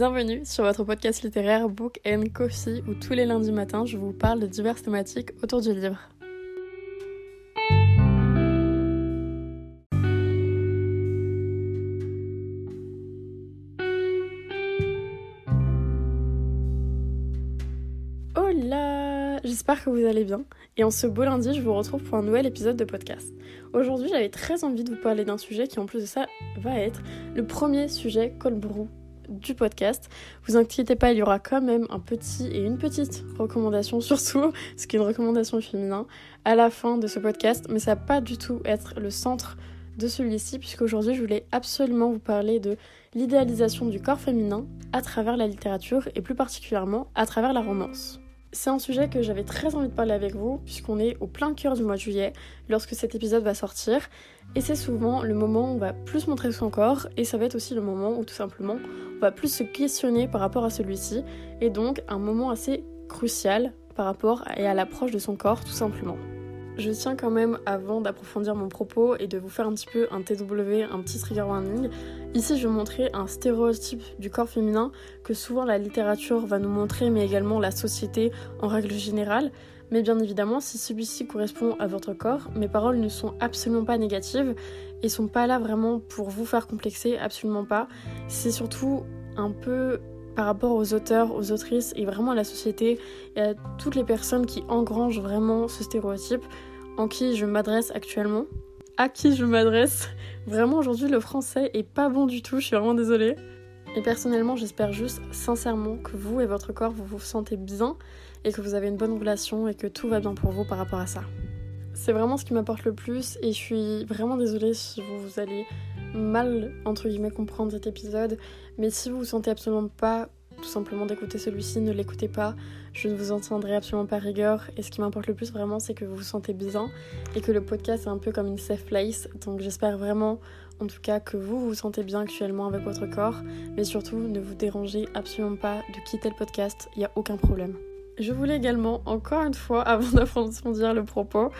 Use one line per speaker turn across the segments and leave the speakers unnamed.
Bienvenue sur votre podcast littéraire Book and Coffee où tous les lundis matins je vous parle de diverses thématiques autour du livre. Hola J'espère que vous allez bien et en ce beau lundi je vous retrouve pour un nouvel épisode de podcast. Aujourd'hui j'avais très envie de vous parler d'un sujet qui en plus de ça va être le premier sujet cold du podcast. Vous inquiétez pas, il y aura quand même un petit et une petite recommandation surtout, ce qui est une recommandation féminin, à la fin de ce podcast, mais ça va pas du tout être le centre de celui-ci, puisqu'aujourd'hui je voulais absolument vous parler de l'idéalisation du corps féminin à travers la littérature et plus particulièrement à travers la romance. C'est un sujet que j'avais très envie de parler avec vous, puisqu'on est au plein cœur du mois de juillet, lorsque cet épisode va sortir, et c'est souvent le moment où on va plus montrer son corps, et ça va être aussi le moment où tout simplement on va plus se questionner par rapport à celui-ci, et donc un moment assez crucial par rapport et à l'approche de son corps tout simplement. Je tiens quand même, avant d'approfondir mon propos et de vous faire un petit peu un TW, un petit trigger warning, ici je vais montrer un stéréotype du corps féminin que souvent la littérature va nous montrer, mais également la société en règle générale. Mais bien évidemment, si celui-ci correspond à votre corps, mes paroles ne sont absolument pas négatives et sont pas là vraiment pour vous faire complexer, absolument pas. C'est surtout un peu par rapport aux auteurs, aux autrices et vraiment à la société et à toutes les personnes qui engrangent vraiment ce stéréotype en qui je m'adresse actuellement. À qui je m'adresse. Vraiment aujourd'hui le français est pas bon du tout, je suis vraiment désolée. Et personnellement j'espère juste sincèrement que vous et votre corps vous vous sentez bien et que vous avez une bonne relation et que tout va bien pour vous par rapport à ça. C'est vraiment ce qui m'apporte le plus et je suis vraiment désolée si vous, vous allez mal entre guillemets comprendre cet épisode, mais si vous vous sentez absolument pas tout simplement d'écouter celui-ci, ne l'écoutez pas. Je ne vous entendrai absolument pas rigueur. Et ce qui m'importe le plus vraiment, c'est que vous vous sentez bien et que le podcast est un peu comme une safe place. Donc j'espère vraiment, en tout cas, que vous vous sentez bien actuellement avec votre corps. Mais surtout, ne vous dérangez absolument pas de quitter le podcast. Il n'y a aucun problème. Je voulais également, encore une fois, avant d'approfondir le propos,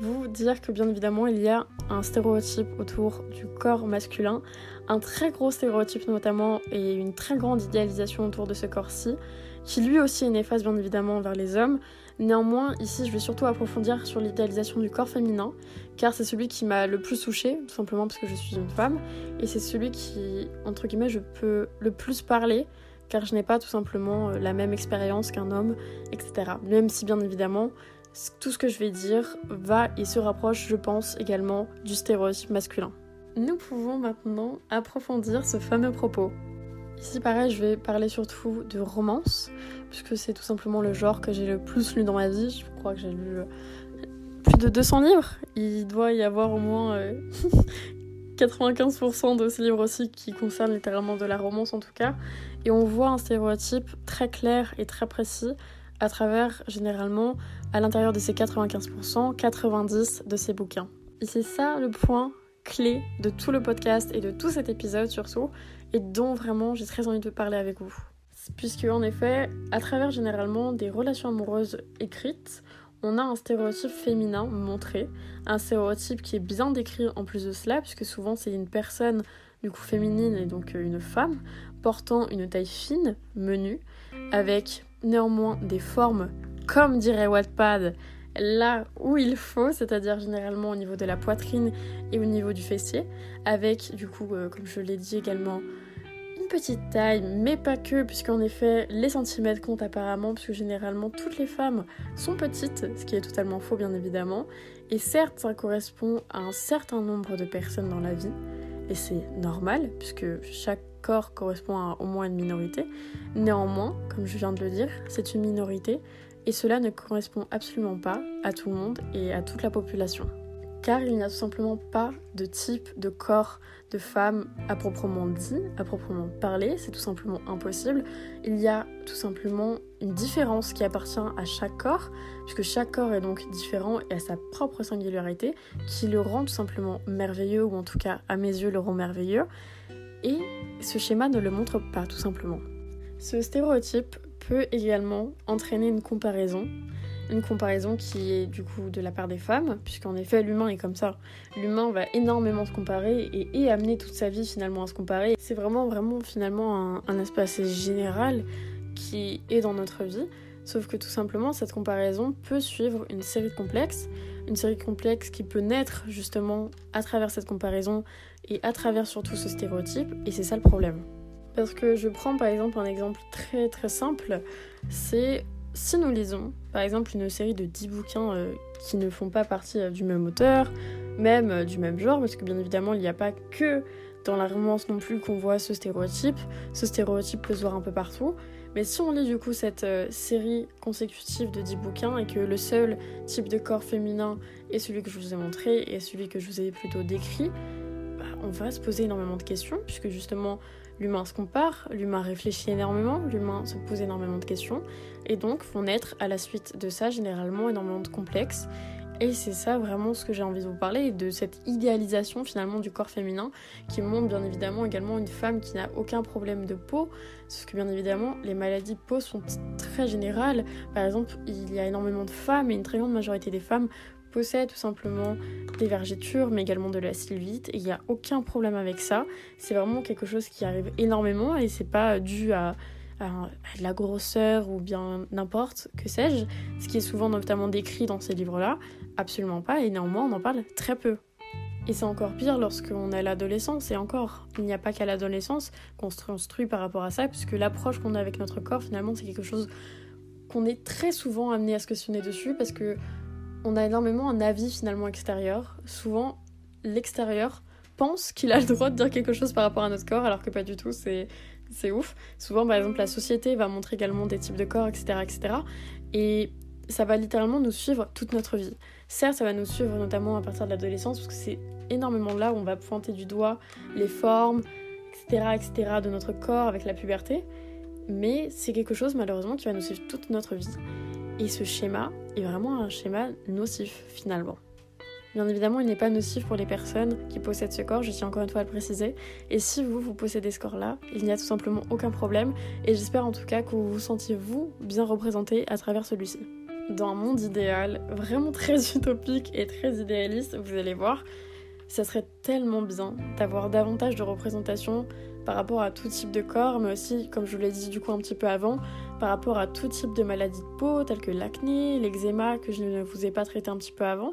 vous dire que bien évidemment il y a un stéréotype autour du corps masculin, un très gros stéréotype notamment et une très grande idéalisation autour de ce corps-ci, qui lui aussi est néfaste bien évidemment vers les hommes. Néanmoins, ici je vais surtout approfondir sur l'idéalisation du corps féminin, car c'est celui qui m'a le plus touchée, tout simplement parce que je suis une femme, et c'est celui qui, entre guillemets, je peux le plus parler, car je n'ai pas tout simplement euh, la même expérience qu'un homme, etc. Même si bien évidemment, tout ce que je vais dire va et se rapproche, je pense, également du stéréotype masculin. Nous pouvons maintenant approfondir ce fameux propos. Ici, pareil, je vais parler surtout de romance, puisque c'est tout simplement le genre que j'ai le plus lu dans ma vie. Je crois que j'ai lu euh, plus de 200 livres. Il doit y avoir au moins 95% de ces livres aussi qui concernent littéralement de la romance en tout cas. Et on voit un stéréotype très clair et très précis à travers généralement à l'intérieur de ces 95%, 90 de ces bouquins. Et c'est ça le point clé de tout le podcast et de tout cet épisode surtout, et dont vraiment j'ai très envie de parler avec vous. Puisque en effet, à travers généralement des relations amoureuses écrites, on a un stéréotype féminin montré, un stéréotype qui est bien décrit en plus de cela, puisque souvent c'est une personne du coup féminine et donc une femme portant une taille fine, menue, avec néanmoins des formes, comme dirait Wattpad, là où il faut, c'est-à-dire généralement au niveau de la poitrine et au niveau du fessier, avec du coup, euh, comme je l'ai dit également, une petite taille, mais pas que, puisqu'en effet, les centimètres comptent apparemment, puisque généralement toutes les femmes sont petites, ce qui est totalement faux bien évidemment, et certes ça correspond à un certain nombre de personnes dans la vie, et c'est normal, puisque chaque corps correspond à au moins une minorité. Néanmoins, comme je viens de le dire, c'est une minorité et cela ne correspond absolument pas à tout le monde et à toute la population. Car il n'y a tout simplement pas de type de corps de femme à proprement dit, à proprement parler, c'est tout simplement impossible. Il y a tout simplement une différence qui appartient à chaque corps, puisque chaque corps est donc différent et a sa propre singularité, qui le rend tout simplement merveilleux, ou en tout cas à mes yeux le rend merveilleux. Et ce schéma ne le montre pas tout simplement. Ce stéréotype peut également entraîner une comparaison une comparaison qui est du coup de la part des femmes, puisqu'en effet l'humain est comme ça. L'humain va énormément se comparer et, amener toute sa vie finalement à se comparer. C'est vraiment vraiment finalement un, un aspect assez général qui est dans notre vie. Sauf que tout simplement, cette comparaison peut suivre une série de complexes, une série de complexes qui peut naître justement à travers cette comparaison et à travers surtout ce stéréotype, et c'est ça le problème. Parce que je prends par exemple un exemple très très simple, c'est si nous lisons par exemple une série de 10 bouquins euh, qui ne font pas partie euh, du même auteur, même euh, du même genre, parce que bien évidemment il n'y a pas que dans la romance non plus qu'on voit ce stéréotype, ce stéréotype peut se voir un peu partout, mais si on lit du coup cette série consécutive de 10 bouquins et que le seul type de corps féminin est celui que je vous ai montré et celui que je vous ai plutôt décrit, bah, on va se poser énormément de questions, puisque justement l'humain se compare, l'humain réfléchit énormément, l'humain se pose énormément de questions, et donc vont naître à la suite de ça généralement énormément de complexes. Et c'est ça vraiment ce que j'ai envie de vous parler, de cette idéalisation finalement du corps féminin qui montre bien évidemment également une femme qui n'a aucun problème de peau, sauf que bien évidemment les maladies de peau sont très générales. Par exemple, il y a énormément de femmes et une très grande majorité des femmes possède tout simplement des vergetures, mais également de la sylvite. Et il n'y a aucun problème avec ça. C'est vraiment quelque chose qui arrive énormément et c'est pas dû à, la grosseur ou bien n'importe que sais-je, ce qui est souvent notamment décrit dans ces livres-là. Absolument pas. Et néanmoins, on en parle très peu. Et c'est encore pire lorsqu'on a l'adolescence, et encore, il n'y a pas qu'à l'adolescence qu'on se construit par rapport à ça, puisque l'approche qu'on a avec notre corps, finalement, c'est quelque chose qu'on est très souvent amené à se questionner dessus, parce que on a énormément un avis finalement extérieur. Souvent, l'extérieur pense qu'il a le droit de dire quelque chose par rapport à notre corps, alors que pas du tout, c'est, c'est ouf. Souvent, par exemple, la société va montrer également des types de corps, etc., etc. Et ça va littéralement nous suivre toute notre vie. Certes, ça va nous suivre notamment à partir de l'adolescence, parce que c'est énormément là où on va pointer du doigt les formes, etc., etc., de notre corps avec la puberté. Mais c'est quelque chose, malheureusement, qui va nous suivre toute notre vie. Et ce schéma est vraiment un schéma nocif finalement. Bien évidemment, il n'est pas nocif pour les personnes qui possèdent ce corps, je tiens encore une fois à le préciser. Et si vous, vous possédez ce corps-là, il n'y a tout simplement aucun problème. Et j'espère en tout cas que vous vous sentiez, vous, bien représenté à travers celui-ci. Dans un monde idéal, vraiment très utopique et très idéaliste, vous allez voir, ça serait tellement bien d'avoir davantage de représentation par rapport à tout type de corps, mais aussi, comme je vous l'ai dit du coup un petit peu avant, par rapport à tout type de maladies de peau, telles que l'acné, l'eczéma, que je ne vous ai pas traité un petit peu avant,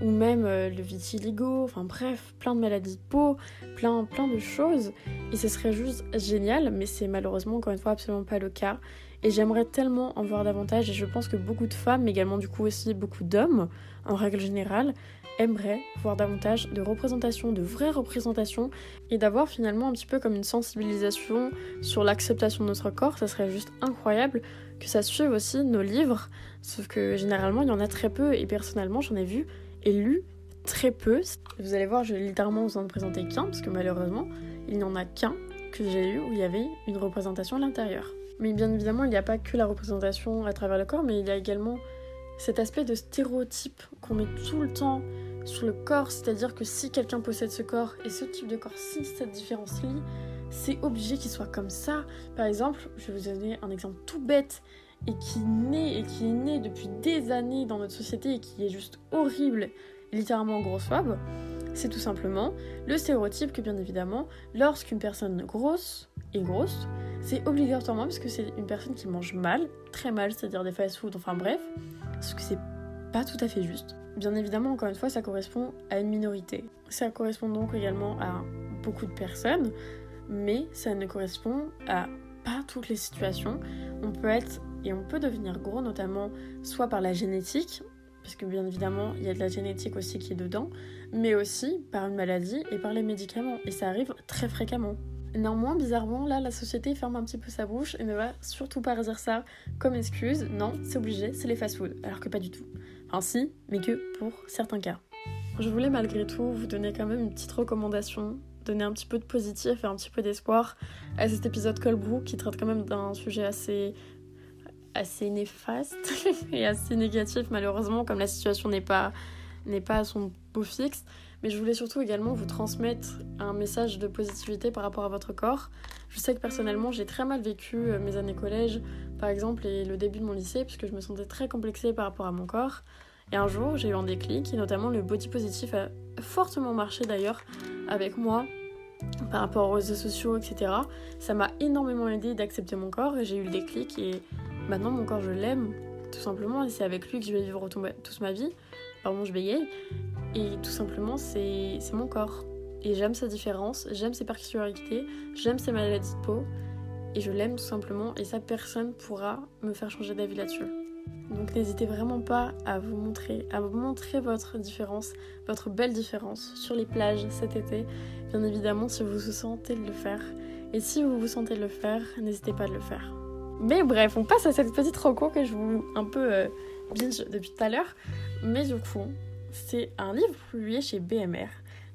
ou même euh, le vitiligo, enfin bref, plein de maladies de peau, plein, plein de choses. Et ce serait juste génial, mais c'est malheureusement encore une fois absolument pas le cas. Et j'aimerais tellement en voir davantage, et je pense que beaucoup de femmes, mais également du coup aussi beaucoup d'hommes, en règle générale, aimerait voir davantage de représentation, de vraies représentations, et d'avoir finalement un petit peu comme une sensibilisation sur l'acceptation de notre corps. Ça serait juste incroyable que ça suive aussi nos livres, sauf que généralement il y en a très peu, et personnellement j'en ai vu et lu très peu. Vous allez voir, je vais littéralement vous en présenter qu'un, parce que malheureusement il n'y en a qu'un que j'ai lu où il y avait une représentation à l'intérieur. Mais bien évidemment, il n'y a pas que la représentation à travers le corps, mais il y a également cet aspect de stéréotype qu'on met tout le temps sur le corps, c'est-à-dire que si quelqu'un possède ce corps et ce type de corps, si cette différence lie, c'est obligé qu'il soit comme ça. Par exemple, je vais vous donner un exemple tout bête et qui naît et qui est né depuis des années dans notre société et qui est juste horrible, littéralement grossophobe. C'est tout simplement le stéréotype que bien évidemment, lorsqu'une personne grosse est grosse, c'est obligatoirement parce que c'est une personne qui mange mal, très mal, c'est-à-dire des fast-food, enfin bref, ce que c'est pas tout à fait juste. Bien évidemment, encore une fois, ça correspond à une minorité. Ça correspond donc également à beaucoup de personnes, mais ça ne correspond à pas toutes les situations. On peut être et on peut devenir gros, notamment soit par la génétique, parce que bien évidemment, il y a de la génétique aussi qui est dedans, mais aussi par une maladie et par les médicaments. Et ça arrive très fréquemment. Néanmoins, bizarrement, là, la société ferme un petit peu sa bouche et ne va surtout pas dire ça comme excuse. Non, c'est obligé, c'est les fast-foods. Alors que pas du tout. Enfin, si, mais que pour certains cas. Je voulais malgré tout vous donner quand même une petite recommandation, donner un petit peu de positif et un petit peu d'espoir à cet épisode Colbrou qui traite quand même d'un sujet assez assez néfaste et assez négatif malheureusement comme la situation n'est pas n'est pas à son beau fixe, mais je voulais surtout également vous transmettre un message de positivité par rapport à votre corps. Je sais que personnellement, j'ai très mal vécu euh, mes années collège, par exemple, et le début de mon lycée, puisque je me sentais très complexée par rapport à mon corps. Et un jour, j'ai eu un déclic, et notamment le body positif a fortement marché d'ailleurs avec moi par rapport aux réseaux sociaux, etc. Ça m'a énormément aidé d'accepter mon corps et j'ai eu le déclic et maintenant mon corps je l'aime tout simplement et c'est avec lui que je vais vivre toute ma vie. Pardon, je bégaye. Et tout simplement, c'est mon corps. Et j'aime sa différence, j'aime ses particularités, j'aime ses maladies de peau. Et je l'aime tout simplement et ça, personne pourra me faire changer d'avis là-dessus. Donc n'hésitez vraiment pas à vous montrer, à vous montrer votre différence, votre belle différence sur les plages cet été. Bien évidemment, si vous vous sentez de le faire. Et si vous vous sentez de le faire, n'hésitez pas à le faire. Mais bref, on passe à cette petite rencontre que je vous un peu euh, binge depuis tout à l'heure. Mais du coup, c'est un livre publié chez BMR.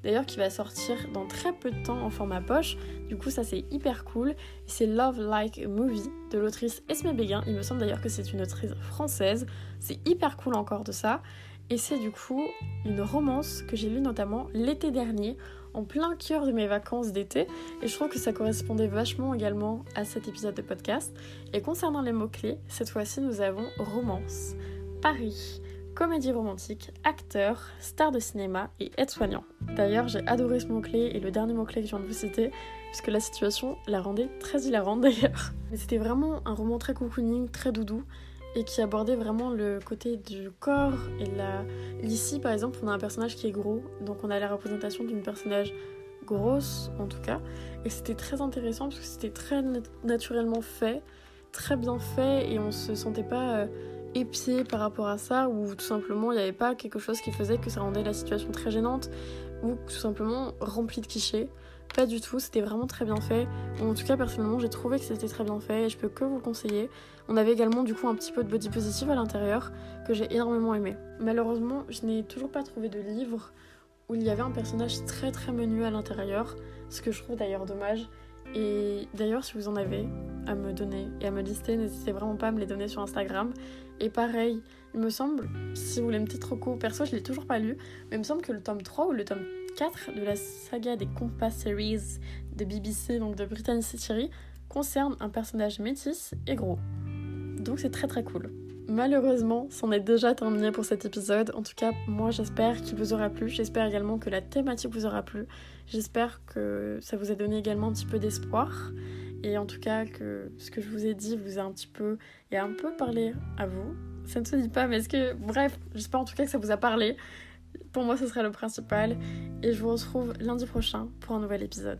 D'ailleurs, qui va sortir dans très peu de temps en format poche. Du coup, ça c'est hyper cool. C'est Love Like a Movie de l'autrice Esme Béguin. Il me semble d'ailleurs que c'est une autrice française. C'est hyper cool encore de ça. Et c'est du coup une romance que j'ai lue notamment l'été dernier, en plein cœur de mes vacances d'été. Et je trouve que ça correspondait vachement également à cet épisode de podcast. Et concernant les mots-clés, cette fois-ci nous avons romance, Paris, comédie romantique, acteur, star de cinéma et aide-soignant. D'ailleurs, j'ai adoré ce mot-clé et le dernier mot-clé que je viens de vous citer, puisque la situation la rendait très hilarante d'ailleurs. Mais c'était vraiment un roman très cocooning, très doudou, et qui abordait vraiment le côté du corps et la... Ici, par exemple, on a un personnage qui est gros, donc on a la représentation d'une personnage grosse, en tout cas, et c'était très intéressant parce que c'était très naturellement fait, très bien fait, et on se sentait pas... Euh, épié par rapport à ça, ou tout simplement il n'y avait pas quelque chose qui faisait que ça rendait la situation très gênante, ou tout simplement rempli de clichés. Pas du tout, c'était vraiment très bien fait. En tout cas, personnellement, j'ai trouvé que c'était très bien fait et je peux que vous le conseiller. On avait également du coup un petit peu de body positive à l'intérieur que j'ai énormément aimé. Malheureusement, je n'ai toujours pas trouvé de livre où il y avait un personnage très très menu à l'intérieur, ce que je trouve d'ailleurs dommage. Et d'ailleurs, si vous en avez à me donner et à me lister, n'hésitez vraiment pas à me les donner sur Instagram. Et pareil, il me semble, si vous voulez une petite reco, perso, je l'ai toujours pas lu, mais il me semble que le tome 3 ou le tome 4 de la saga des Compass Series de BBC, donc de Brittany Thierry, concerne un personnage métis et gros. Donc c'est très très cool. Malheureusement, c'en est déjà terminé pour cet épisode. En tout cas, moi j'espère qu'il vous aura plu. J'espère également que la thématique vous aura plu. J'espère que ça vous a donné également un petit peu d'espoir. Et en tout cas, que ce que je vous ai dit vous a un petit peu, et un peu parlé à vous. Ça ne se dit pas, mais est-ce que. Bref, j'espère en tout cas que ça vous a parlé. Pour moi, ce serait le principal. Et je vous retrouve lundi prochain pour un nouvel épisode.